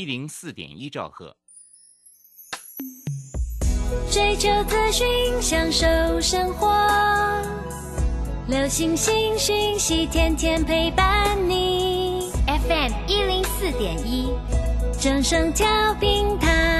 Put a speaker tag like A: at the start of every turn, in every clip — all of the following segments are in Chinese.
A: 一零四点一兆赫。
B: 追求资讯，享受生活，流星星讯息，天天陪伴你。FM 一零四点一，正声跳平台。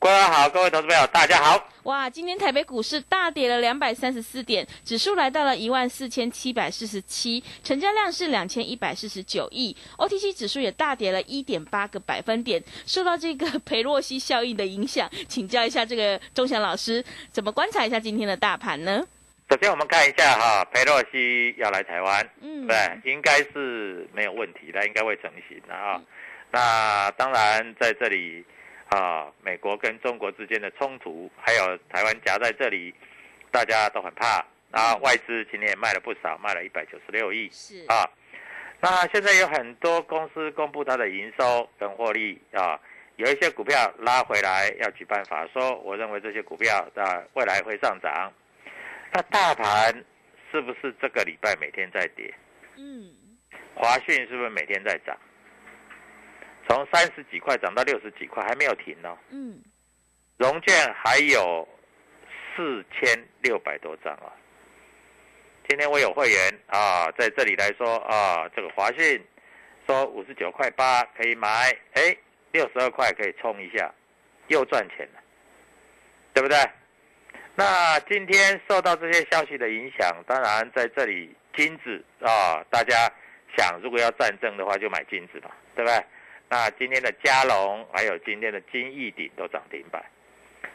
C: 各位好，各位投资朋友，大家好。
D: 哇，今天台北股市大跌了两百三十四点，指数来到了一万四千七百四十七，成交量是两千一百四十九亿，OTC 指数也大跌了一点八个百分点。受到这个 裴洛西效应的影响，请教一下这个钟祥老师，怎么观察一下今天的大盘呢？
C: 首先我们看一下哈，裴洛西要来台湾，
D: 嗯，
C: 对，应该是没有问题的，应该会成型的啊。那当然在这里。啊，美国跟中国之间的冲突，还有台湾夹在这里，大家都很怕。啊，外资今天也卖了不少，卖了一百九十六亿。
D: 是
C: 啊，那现在有很多公司公布它的营收跟获利啊，有一些股票拉回来要举办法说，我认为这些股票啊未来会上涨。那大盘是不是这个礼拜每天在跌？
D: 嗯，
C: 华讯是不是每天在涨？从三十几块涨到六十几块，还没有停哦。
D: 嗯，
C: 融券还有四千六百多张啊。今天我有会员啊，在这里来说啊，这个华讯说五十九块八可以买，哎，六十二块可以冲一下，又赚钱了，对不对？那今天受到这些消息的影响，当然在这里金子啊，大家想如果要战争的话，就买金子吧，对不对？那今天的嘉龙还有今天的金逸鼎都涨停板，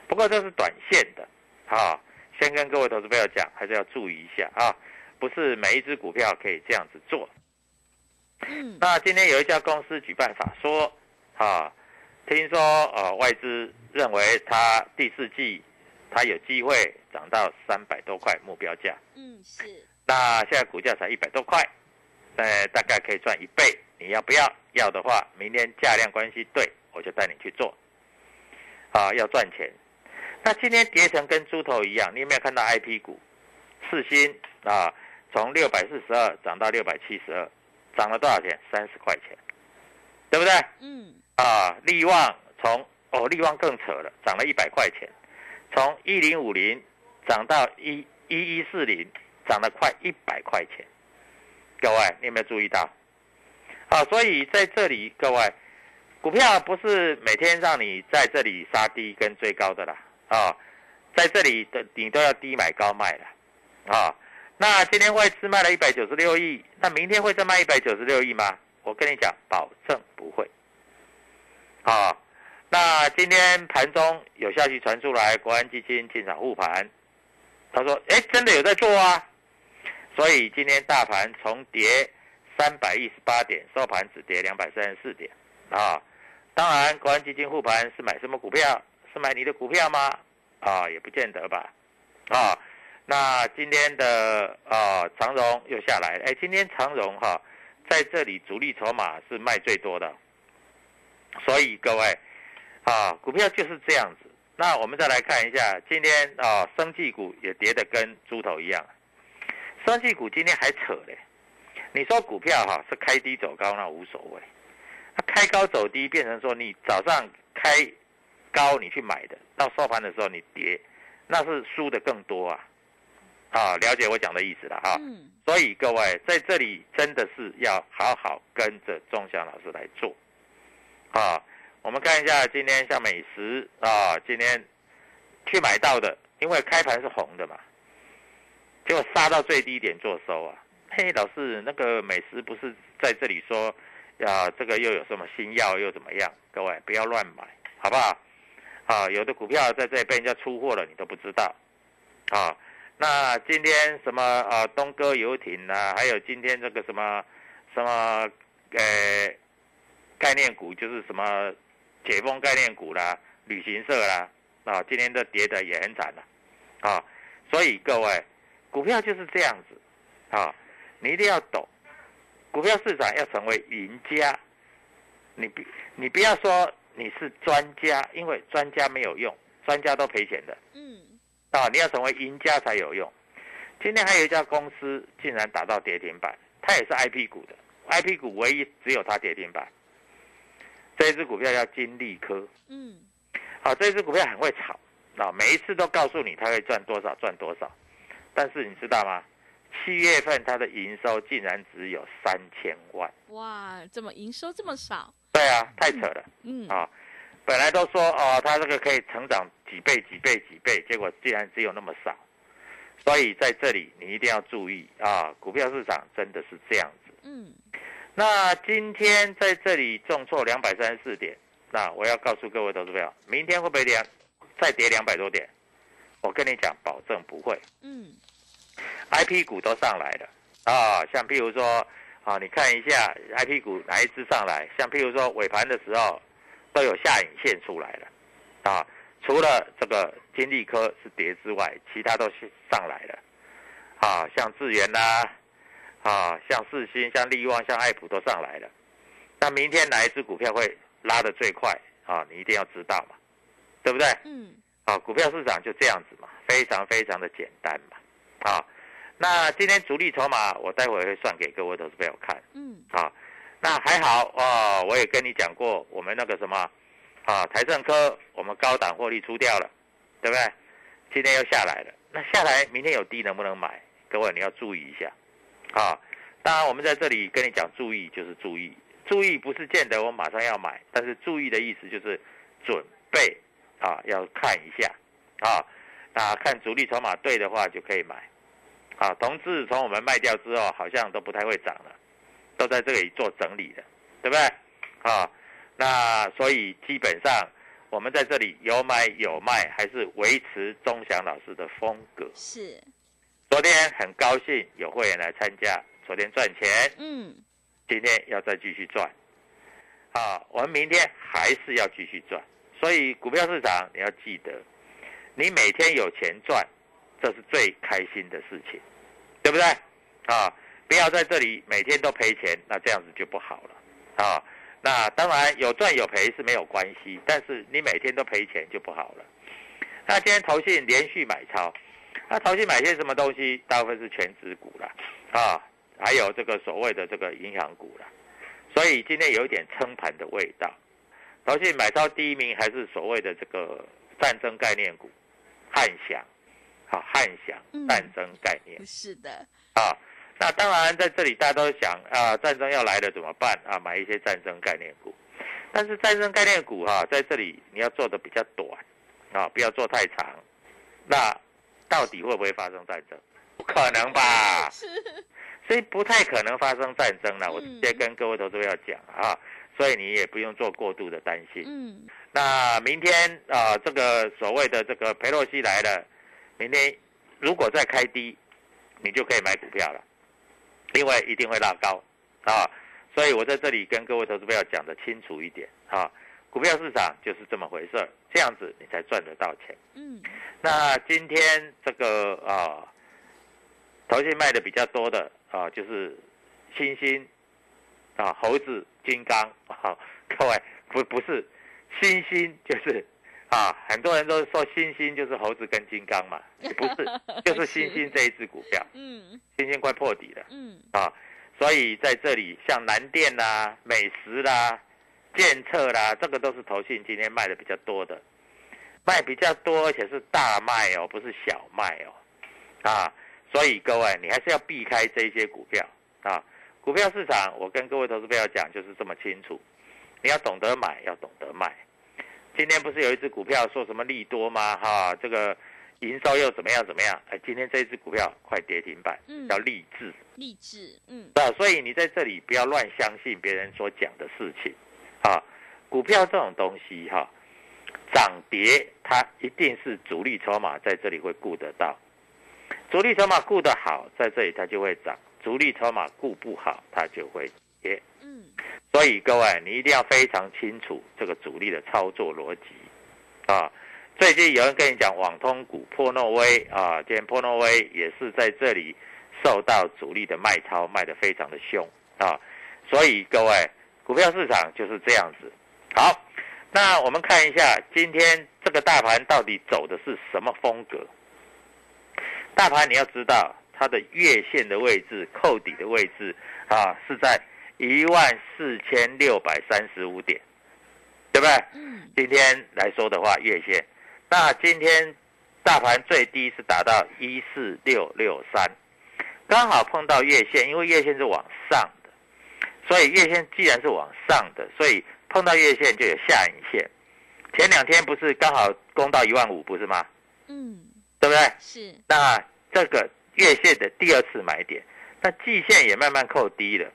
C: 不过这是短线的，啊，先跟各位投资朋友讲，还是要注意一下啊，不是每一只股票可以这样子做。
D: 嗯，
C: 那今天有一家公司举办法说，啊，听说呃外资认为它第四季它有机会涨到三百多块目标价，
D: 嗯是，
C: 那现在股价才一百多块，呃大概可以赚一倍。你要不要？要的话，明天价量关系对，我就带你去做。啊，要赚钱。那今天跌成跟猪头一样，你有没有看到 I P 股？四星啊，从六百四十二涨到六百七十二，涨了多少钱？三十块钱，对不对？
D: 嗯
C: 啊，利旺从哦，利旺更扯了，涨了一百块钱，从一零五零涨到一一一四零，涨了快一百块钱。各位，你有没有注意到？啊，所以在这里，各位，股票不是每天让你在这里杀低跟追高的啦，啊，在这里的你都要低买高卖的，啊，那今天外资卖了一百九十六亿，那明天会再卖一百九十六亿吗？我跟你讲，保证不会。啊，那今天盘中有消息传出来，国安基金进场护盘，他说，哎，真的有在做啊，所以今天大盘重跌。三百一十八点，收盘只跌两百三十四点，啊，当然，国安基金护盘是买什么股票？是买你的股票吗？啊，也不见得吧，啊，那今天的啊长荣又下来，哎，今天长荣哈在这里主力筹码是卖最多的，所以各位啊，股票就是这样子，那我们再来看一下，今天啊，生技股也跌得跟猪头一样。生技股今天还扯嘞，你说股票哈是开低走高那无所谓，那开高走低变成说你早上开高你去买的，到收盘的时候你跌，那是输的更多啊。啊，了解我讲的意思了哈。
D: 嗯，
C: 所以各位在这里真的是要好好跟着钟祥老师来做。啊，我们看一下今天像美食啊，今天去买到的，因为开盘是红的嘛，结果杀到最低点做收啊。嘿，老师，那个美食不是在这里说，呀，这个又有什么新药又怎么样？各位不要乱买，好不好？啊，有的股票在这里被人家出货了，你都不知道。啊。那今天什么啊？东哥游艇啊，还有今天这个什么什么呃概念股，就是什么解封概念股啦、旅行社啦啊，今天都跌的也很惨了啊。所以各位，股票就是这样子啊，你一定要懂，股票市场要成为赢家，你不你不要说你是专家，因为专家没有用，专家都赔钱的。
D: 嗯。
C: 啊，你要成为赢家才有用。今天还有一家公司竟然打到跌停板，它也是 I P 股的，I P 股唯一只有它跌停板。这一只股票叫金利科，
D: 嗯，
C: 好，这一只股票很会炒，啊，每一次都告诉你它会赚多少赚多少，但是你知道吗？七月份它的营收竟然只有三千万，
D: 哇，怎么营收这么少？
C: 对啊，太扯了，
D: 嗯，
C: 啊，本来都说哦，它这个可以成长。几倍几倍几倍，结果竟然只有那么少，所以在这里你一定要注意啊！股票市场真的是这样子。
D: 嗯，
C: 那今天在这里重挫两百三十四点，那我要告诉各位投资朋友，明天会不会跌？再跌两百多点？我跟你讲，保证不会。
D: 嗯
C: ，I P 股都上来了啊，像譬如说啊，你看一下 I P 股哪一只上来？像譬如说尾盘的时候都有下影线出来了啊。除了这个金利科是跌之外，其他都是上来了，啊，像智源啦，啊，像四星、像利旺、像爱普都上来了。那明天哪一只股票会拉得最快啊？你一定要知道嘛，对不对？
D: 嗯。
C: 啊，股票市场就这样子嘛，非常非常的简单嘛，啊，那今天主力筹码我待会会算给各位投资朋友看。
D: 嗯。
C: 啊，那还好哦，我也跟你讲过，我们那个什么。啊，台政科我们高档获利出掉了，对不对？今天又下来了，那下来明天有低能不能买？各位你要注意一下，啊，当然我们在这里跟你讲注意就是注意，注意不是见得我马上要买，但是注意的意思就是准备啊，要看一下啊，那看主力筹码对的话就可以买，啊，同志从我们卖掉之后好像都不太会涨了，都在这里做整理的，对不对？啊。那所以基本上，我们在这里有买有卖，还是维持钟祥老师的风格。
D: 是。
C: 昨天很高兴有会员来参加，昨天赚钱。
D: 嗯。
C: 今天要再继续赚。啊，我们明天还是要继续赚。所以股票市场你要记得，你每天有钱赚，这是最开心的事情，对不对？啊，不要在这里每天都赔钱，那这样子就不好了。啊。那当然有赚有赔是没有关系，但是你每天都赔钱就不好了。那今天投信连续买超，那投信买些什么东西？大部分是全指股了啊，还有这个所谓的这个银行股了。所以今天有一点撑盘的味道。投信买超第一名还是所谓的这个战争概念股，汉翔，好汉想战争概念
D: 是的
C: 啊。那当然，在这里大家都想啊，战争要来了怎么办啊？买一些战争概念股。但是战争概念股哈，在这里你要做的比较短啊，不要做太长。那到底会不会发生战争？不可能吧？
D: 是。
C: 所以不太可能发生战争了。我直接跟各位投资要讲啊，所以你也不用做过度的担心。
D: 嗯。
C: 那明天啊，这个所谓的这个佩洛西来了，明天如果再开低，你就可以买股票了。另外一定会拉高，啊，所以我在这里跟各位投资朋友讲的清楚一点啊，股票市场就是这么回事儿，这样子你才赚得到钱。
D: 嗯，
C: 那今天这个啊，头先卖的比较多的啊，就是星星啊，猴子、金刚啊，各位不不是星星就是啊，很多人都说星星就是猴子跟金刚嘛，也 不是，就是星星这一只股票，
D: 嗯
C: 星星快破底了
D: 嗯
C: 啊，所以在这里像南电啦、美食啦、建策啦，这个都是投信今天卖的比较多的，卖比较多，而且是大卖哦，不是小卖哦，啊，所以各位你还是要避开这些股票啊。股票市场，我跟各位投资朋友讲就是这么清楚，你要懂得买，要懂得卖。今天不是有一只股票说什么利多吗？哈，这个营收又怎么样怎么样？哎，今天这一只股票快跌停板，
D: 嗯
C: 叫励志。
D: 励志，嗯
C: 啊，所以你在这里不要乱相信别人所讲的事情，啊，股票这种东西哈、涨跌它一定是主力筹码在这里会顾得到，主力筹码顾得好，在这里它就会涨；主力筹码顾不好，它就会跌。
D: 嗯
C: 所以各位，你一定要非常清楚这个主力的操作逻辑啊。最近有人跟你讲网通股破诺威啊，今天破诺威也是在这里受到主力的卖超，卖得非常的凶啊。所以各位，股票市场就是这样子。好，那我们看一下今天这个大盘到底走的是什么风格？大盘你要知道它的月线的位置、扣底的位置啊，是在一万四千六百三十五点，对不对？
D: 嗯
C: 今天来说的话，月线，那今天大盘最低是达到一四六六三，刚好碰到月线，因为月线是往上的，所以月线既然是往上的，所以碰到月线就有下影线。前两天不是刚好攻到一万五，不是吗？
D: 嗯
C: 对不对？
D: 是
C: 那这个月线的第二次买点，那季线也慢慢扣低了，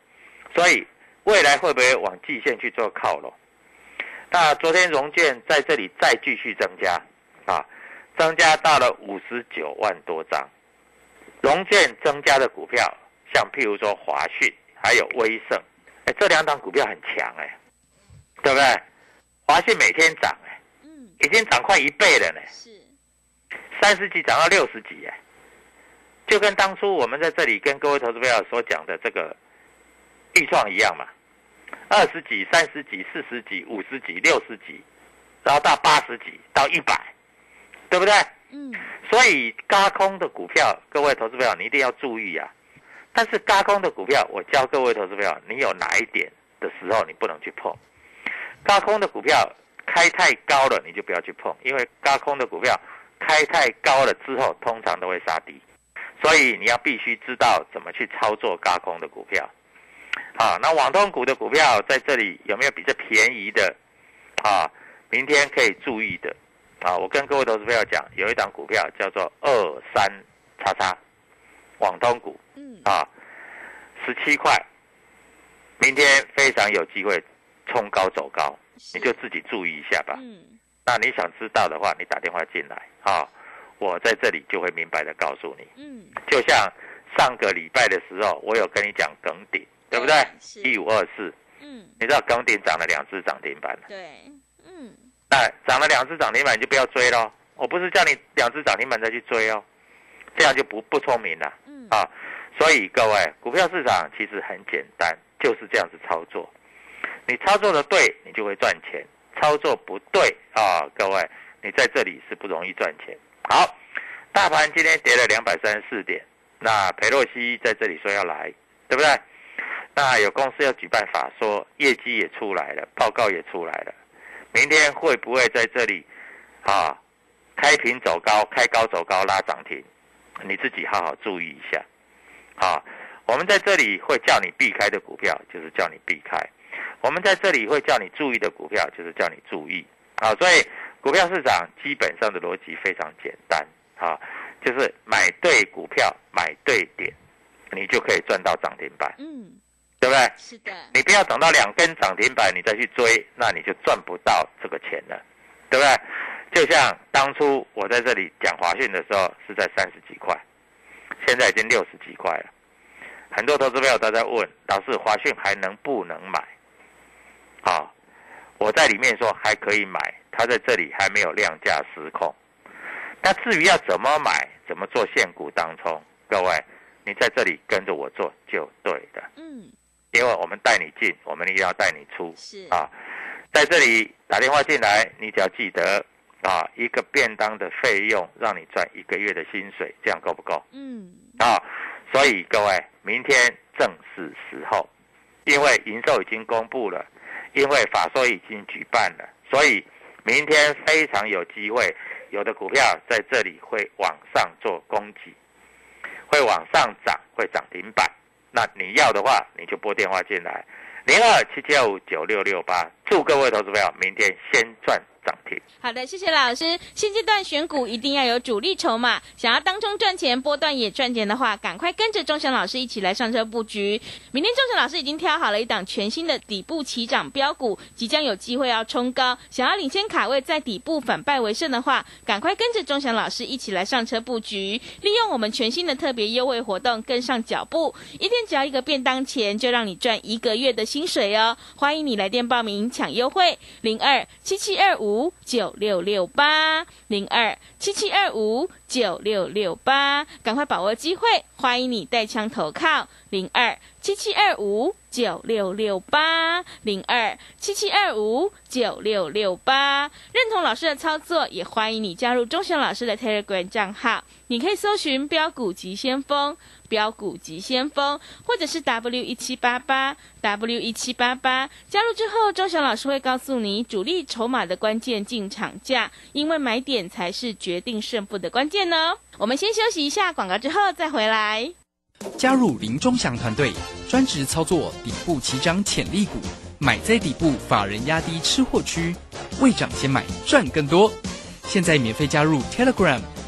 C: 所以未来会不会往季线去做靠拢？那昨天融券在这里再继续增加啊，增加到了五十九万多张。融券增加的股票，像譬如说华讯还有威盛，哎，这两档股票很强哎，对不对？华讯每天涨哎，
D: 嗯
C: 已经涨快一倍了呢。
D: 是
C: 三十几涨到六十几，哎，就跟当初我们在这里跟各位投资朋友所讲的这个预创一样嘛，二十几、三十几、四十几、五十几、六十几，然后到八十几到一百，对不对？
D: 嗯
C: 所以高空的股票，各位投资朋友你一定要注意啊。但是高空的股票，我教各位投资朋友，你有哪一点的时候你不能去碰？高空的股票开太高了，你就不要去碰，因为高空的股票开太高了之后，通常都会杀低。所以你要必须知道怎么去操作高空的股票。啊，那网通股的股票在这里有没有比较便宜的？啊，明天可以注意的。啊，我跟各位投资朋友讲，有一档股票叫做二三叉叉，网通股
D: 嗯
C: 啊，十七块，明天非常有机会冲高走高，你就自己注意一下吧。
D: 嗯
C: 那你想知道的话，你打电话进来啊，我在这里就会明白的告诉你。
D: 嗯
C: 就像上个礼拜的时候，我有跟你讲耿鼎，对不对？
D: 是
C: 一五二四，
D: 嗯
C: 你知道耿鼎涨了两只涨停板了，
D: 对嗯
C: 那涨了两只涨停板你就不要追喽。我不是叫你两只涨停板再去追哦，这样就不不聪明了
D: 嗯
C: 啊。所以各位，股票市场其实很简单，就是这样子操作。你操作的对，你就会赚钱；操作不对啊，各位，你在这里是不容易赚钱。好，大盘今天跌了两百三十四点，那裴洛西在这里说要来，对不对？那有公司要举办法说，业绩也出来了，报告也出来了，明天会不会在这里啊开平走高，开高走高拉涨停？你自己好好注意一下。啊，我们在这里会叫你避开的股票，就是叫你避开；我们在这里会叫你注意的股票，就是叫你注意。啊，所以股票市场基本上的逻辑非常简单，啊，就是买对股票，买对点，你就可以赚到涨停板，
D: 嗯
C: 对不对？
D: 是的
C: 你不要等到两根涨停板你再去追，那你就赚不到这个钱了，对不对？就像当初我在这里讲华讯的时候是在三十几块，现在已经六十几块了。很多投资朋友都在问，老师华讯还能不能买？啊，我在里面说还可以买，它在这里还没有量价失控。那至于要怎么买，怎么做限股当冲，各位你在这里跟着我做就对的。
D: 嗯
C: 因为我们带你进，我们一定要带你出
D: 是
C: 啊。在这里打电话进来，你只要记得啊，一个便当的费用让你赚一个月的薪水，这样够不够？
D: 嗯，
C: 啊，所以各位，明天正是时候，因为营收已经公布了，因为法说已经举办了，所以明天非常有机会，有的股票在这里会往上做攻击，会往上涨，会涨停板。那你要的话，你就拨电话进来，零二七七二五九六六八，祝各位投资朋友明天先赚
D: 好的，谢谢老师。现阶段选股一定要有主力筹码，想要当中赚钱、波段也赚钱的话，赶快跟着钟祥老师一起来上车布局。明天钟祥老师已经挑好了一档全新的底部起涨标股，即将有机会要冲高。想要领先卡位，在底部反败为胜的话，赶快跟着钟祥老师一起来上车布局，利用我们全新的特别优惠活动跟上脚步。一天只要一个便当钱，就让你赚一个月的薪水哦！欢迎你来电报名抢优惠，零二七七二五九六六八零二七七二五九六六八，赶快把握机会！欢迎你带枪投靠零二七七二五九六六八零二七七二五九六六八。认同老师的操作，也欢迎你加入钟祥老师的 Telegram 账号，你可以搜寻“标股急先锋”。标股急先锋，或者是 W 一七八八 W 一七八八，加入之后，周翔老师会告诉你主力筹码的关键进场价，因为买点才是决定胜负的关键呢。我们先休息一下广告，之后再回来。
A: 加入林中祥团队，专职操作底部起涨潜力股，买在底部，法人压低吃货区，未涨先买赚更多。现在免费加入 Telegram。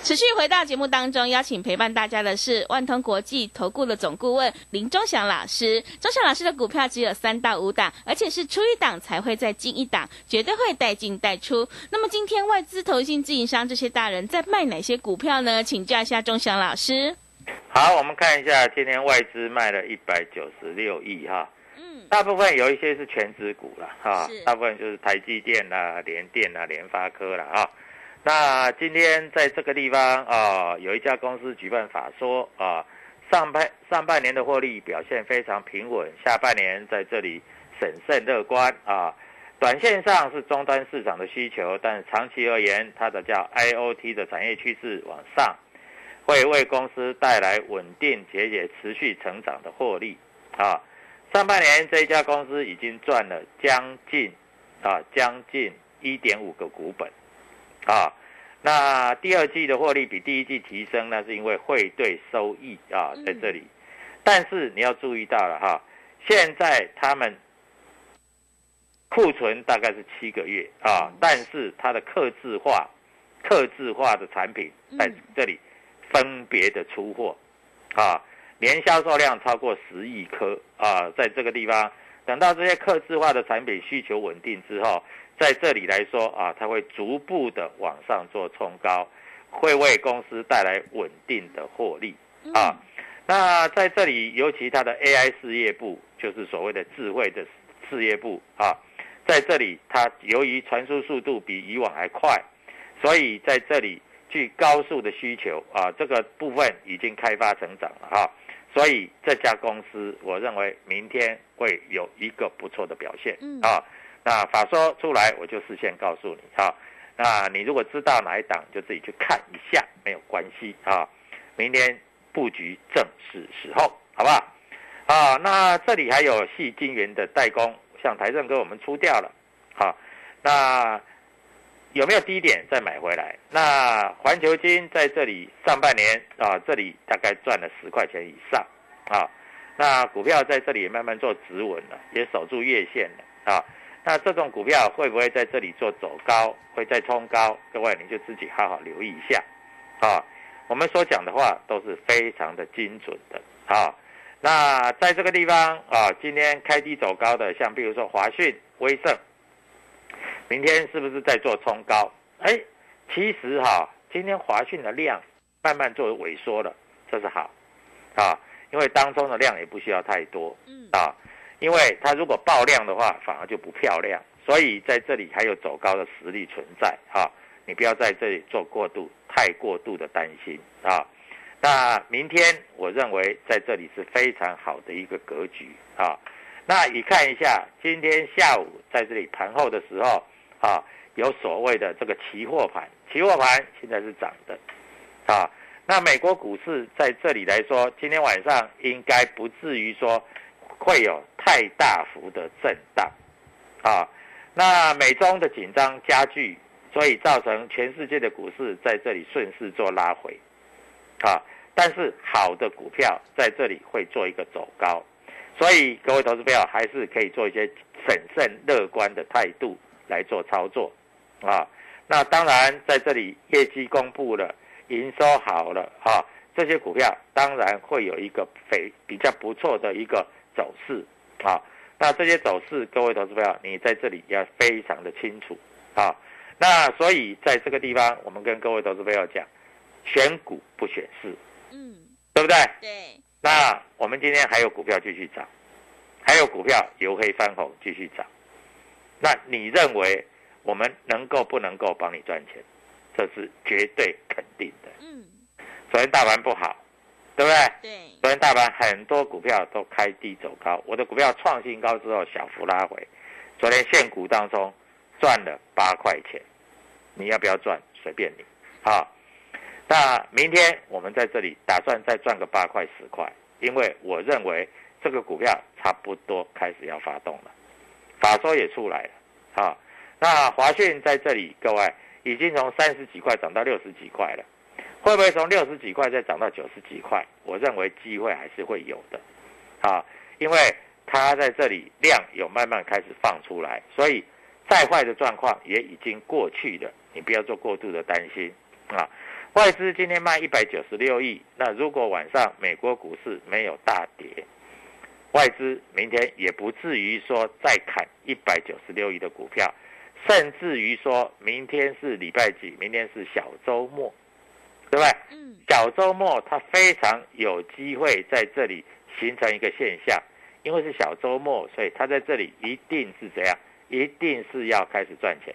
D: 持续回到节目当中，邀请陪伴大家的是万通国际投顾的总顾问林忠祥老师。忠祥老师的股票只有三到五档，而且是出一档才会再进一档，绝对会带进带出。那么今天外资、投信、自营商这些大人在卖哪些股票呢？请教一下忠祥老师。
C: 好，我们看一下今天外资卖了一百九十六亿哈，嗯，大部分有一些是全资股了哈，大部分就是台积电啦、联电啦、联发科了哈。那今天在这个地方啊，有一家公司举办法说啊，上半上半年的获利表现非常平稳，下半年在这里审慎乐观啊。短线上是终端市场的需求，但长期而言，它的叫 IOT 的产业趋势往上，会为公司带来稳定且且持续成长的获利啊。上半年这一家公司已经赚了将近啊将近一点五个股本。啊，那第二季的获利比第一季提升，那是因为汇兑收益啊在这里，但是你要注意到了哈，现在他们库存大概是七个月啊，但是它的刻字化、刻字化的产品在这里分别的出货啊，年销售量超过十亿颗啊，在这个地方，等到这些客制化的产品需求稳定之后。在这里来说啊，它会逐步的往上做冲高，会为公司带来稳定的获利啊。那在这里，尤其它的 AI 事业部，就是所谓的智慧的事业部啊，在这里它由于传输速度比以往还快，所以在这里具高速的需求啊，这个部分已经开发成长了哈。所以这家公司，我认为明天会有一个不错的表现啊。那法说出来，我就事先告诉你哈。那你如果知道哪一档，就自己去看一下，没有关系啊。明天布局正是时候，好不好？啊，那这里还有细晶圆的代工，像台正哥我们出掉了，好，那有没有低点再买回来？那环球金在这里上半年啊，这里大概赚了十块钱以上啊。那股票在这里慢慢做止稳了，也守住月线了啊。那这种股票会不会在这里做走高，会再冲高？各位你就自己好好留意一下，啊，我们所讲的话都是非常的精准的，啊，那在这个地方啊，今天开低走高的，像比如说华讯、威盛，明天是不是在做冲高？哎，其实哈，今天华讯的量慢慢做萎缩了，这是好，啊，因为当中的量也不需要太多，嗯，啊。因为它如果爆量的话，反而就不漂亮。所以在这里还有走高的实力存在啊，你不要在这里做过度、太过度的担心啊。那明天我认为在这里是非常好的一个格局啊。那你看一下今天下午在这里盘后的时候啊，有所谓的这个期货盘，期货盘现在是涨的啊。那美国股市在这里来说，今天晚上应该不至于说会有太大幅的震荡，啊，那美中的紧张加剧，所以造成全世界的股市在这里顺势做拉回，啊，但是好的股票在这里会做一个走高，所以各位投资朋友还是可以做一些审慎乐观的态度来做操作，啊，那当然在这里业绩公布了。营收好了哈，这些股票当然会有一个非比较不错的一个走势啊。那这些走势，各位投资朋友，你在这里要非常的清楚啊。那所以在这个地方，我们跟各位投资朋友讲，选股不选市，嗯，对不对？
D: 对。
C: 那我们今天还有股票继续涨，还有股票由黑翻红继续涨。那你认为我们能够不能够帮你赚钱？这是绝对肯定的。嗯，昨天大盘不好，对不对？
D: 对。
C: 昨天大盘很多股票都开低走高，我的股票创新高之后小幅拉回。昨天现股当中赚了八块钱，你要不要赚？随便你。好，那明天我们在这里打算再赚个八块十块，因为我认为这个股票差不多开始要发动了，法说也出来了。好，那华讯在这里，各位。已经从三十几块涨到六十几块了，会不会从六十几块再涨到九十几块？我认为机会还是会有的，啊，因为它在这里量有慢慢开始放出来，所以再坏的状况也已经过去了，你不要做过度的担心啊。外资今天卖一百九十六亿，那如果晚上美国股市没有大跌，外资明天也不至于说再砍一百九十六亿的股票。甚至于说明天是礼拜几？明天是小周末，对不对？嗯。小周末它非常有机会在这里形成一个现象，因为是小周末，所以它在这里一定是怎样？一定是要开始赚钱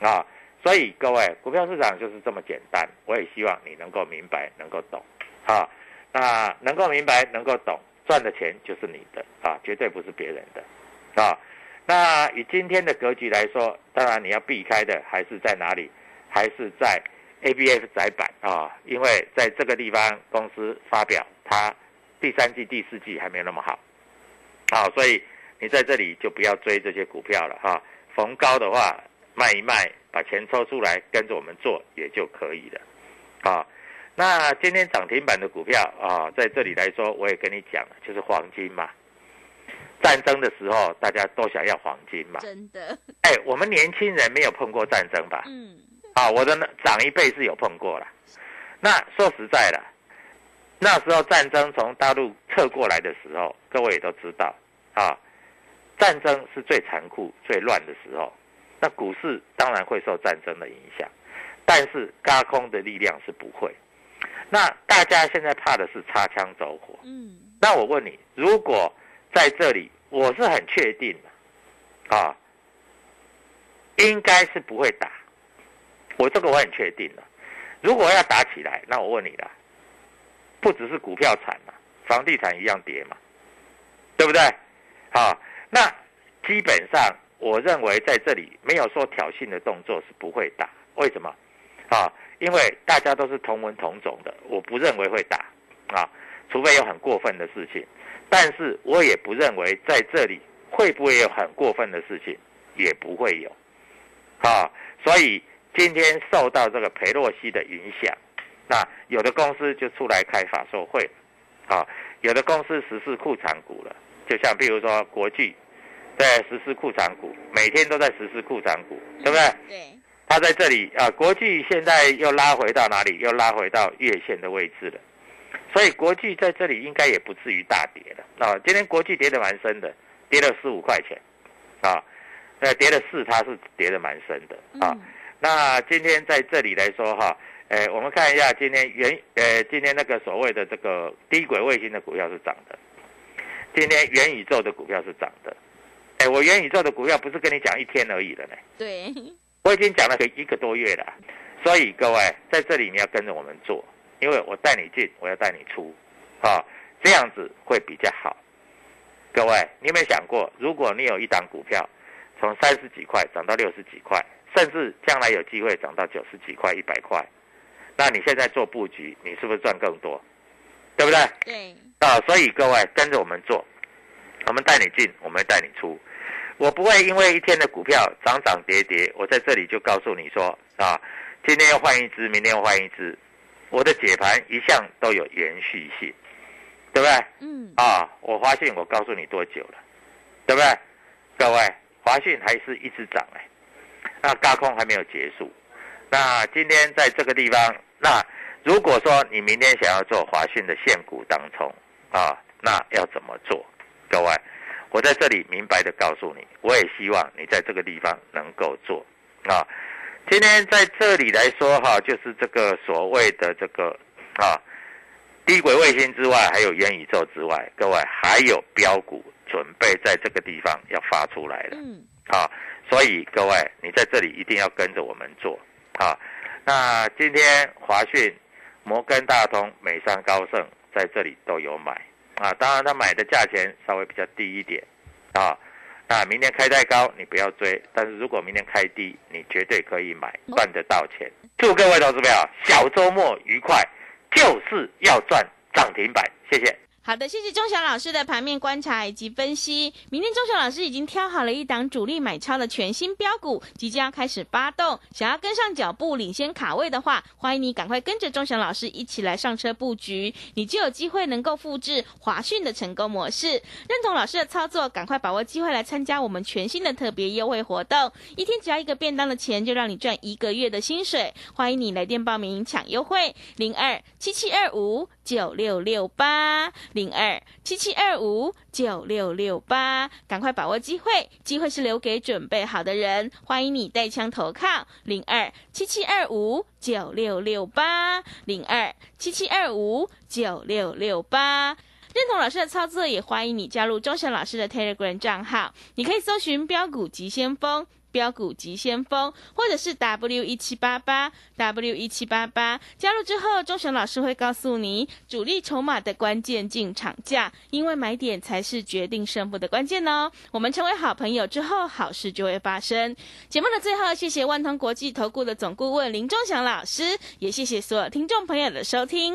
C: 啊！所以各位，股票市场就是这么简单。我也希望你能够明白，能够懂啊。那能够明白，能够懂，赚的钱就是你的啊，绝对不是别人的啊。那以今天的格局来说，当然你要避开的还是在哪里？还是在 A B F 窄板啊，因为在这个地方公司发表它第三季、第四季还没有那么好，啊，所以你在这里就不要追这些股票了哈。逢高的话卖一卖，把钱抽出来跟着我们做也就可以了，啊。那今天涨停板的股票啊，在这里来说，我也跟你讲，就是黄金嘛。战争的时候，大家都想要黄金嘛？
D: 真的。
C: 哎，我们年轻人没有碰过战争吧？嗯。啊，我的长一辈是有碰过了。那说实在的，那时候战争从大陆撤过来的时候，各位也都知道啊，战争是最残酷、最乱的时候。那股市当然会受战争的影响，但是高空的力量是不会。那大家现在怕的是擦枪走火。嗯。那我问你，如果在这里？我是很确定的，啊，应该是不会打。我这个我很确定的。如果要打起来，那我问你了，不只是股票惨嘛，房地产一样跌嘛，对不对？好，那基本上我认为在这里没有说挑衅的动作是不会打。为什么？啊，因为大家都是同文同种的，我不认为会打啊，除非有很过分的事情。但是我也不认为在这里会不会有很过分的事情，也不会有，啊，所以今天受到这个裴洛西的影响，那有的公司就出来开法说会，啊，有的公司实施库藏股了，就像比如说国际，在实施库藏股，每天都在实施库藏股，对不对？
D: 对。
C: 他在这里啊，国际现在又拉回到哪里？又拉回到月线的位置了。所以国际在这里应该也不至于大跌了啊！今天国际跌得蛮深的，跌了十五块钱，啊，那跌了四，它是跌得蛮深的啊。那今天在这里来说哈，诶，我们看一下今天原，呃，今天那个所谓的这个低轨卫星的股票是涨的，今天元宇宙的股票是涨的。哎，我元宇宙的股票不是跟你讲一天而已了呢。
D: 对，
C: 我已经讲了一个多月了。所以各位在这里你要跟着我们做，因为我带你进，我要带你出，啊，这样子会比较好。各位，你有没有想过，如果你有一档股票从三十几块涨到六十几块，甚至将来有机会涨到九十几块、一百块，那你现在做布局，你是不是赚更多？对不对？
D: 对。
C: 啊，所以各位跟着我们做，我们带你进，我们带你出。我不会因为一天的股票涨涨跌跌，我在这里就告诉你说啊，今天要换一只，明天要换一只。我的解盘一向都有延续性，对不对？
D: 嗯。
C: 啊，我华信我告诉你多久了，对不对？各位，华讯还是一直涨哎，那高空还没有结束。那今天在这个地方，那如果说你明天想要做华讯的现股当中啊，那要怎么做？各位，我在这里明白的告诉你，我也希望你在这个地方能够做啊。今天在这里来说哈，就是这个所谓的这个啊低轨卫星之外，还有元宇宙之外，各位还有标股准备在这个地方要发出来了。
D: 嗯。
C: 啊，所以各位你在这里一定要跟着我们做啊。那今天华讯、摩根大通、美商高盛在这里都有买。啊，当然他买的价钱稍微比较低一点，啊，那明天开太高你不要追，但是如果明天开低，你绝对可以买，赚得到钱。祝各位投资朋友小周末愉快，就是要赚涨停板，谢谢。
D: 好的，谢谢钟祥老师的盘面观察以及分析。明天钟祥老师已经挑好了一档主力买超的全新标股，即将要开始发动。想要跟上脚步、领先卡位的话，欢迎你赶快跟着钟祥老师一起来上车布局，你就有机会能够复制华讯的成功模式。认同老师的操作，赶快把握机会来参加我们全新的特别优惠活动，一天只要一个便当的钱，就让你赚一个月的薪水。欢迎你来电报名抢优惠，零二七七二五九六六八。零二七七二五九六六八，赶快把握机会，机会是留给准备好的人。欢迎你带枪投靠零二七七二五九六六八，零二七七二五九六六八。认同老师的操作，也欢迎你加入钟祥老师的 Telegram 账号，你可以搜寻标股急先锋。标股急先锋，或者是 W 一七八八 W 一七八八，加入之后，钟雄老师会告诉你主力筹码的关键进场价，因为买点才是决定胜负的关键哦。我们成为好朋友之后，好事就会发生。节目的最后，谢谢万通国际投顾的总顾问林钟祥老师，也谢谢所有听众朋友的收听。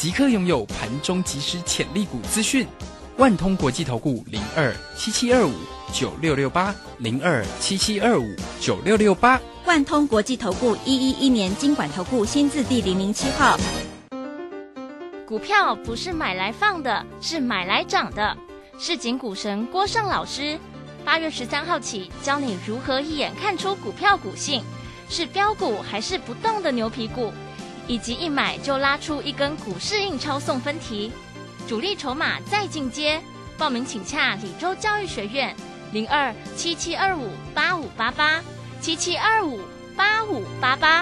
A: 即刻拥有盘中即时潜力股资讯，万通国际投顾零二七七二五九六六八零二七七二五九六六八，
E: 万通国际投顾一一一年经管投顾新字第零零七号。
B: 股票不是买来放的，是买来涨的。市井股神郭胜老师，八月十三号起教你如何一眼看出股票股性，是标股还是不动的牛皮股。以及一买就拉出一根股市印钞送分题，主力筹码再进阶，报名请洽李州教育学院零二七七二五八五八八七七二五八五八八。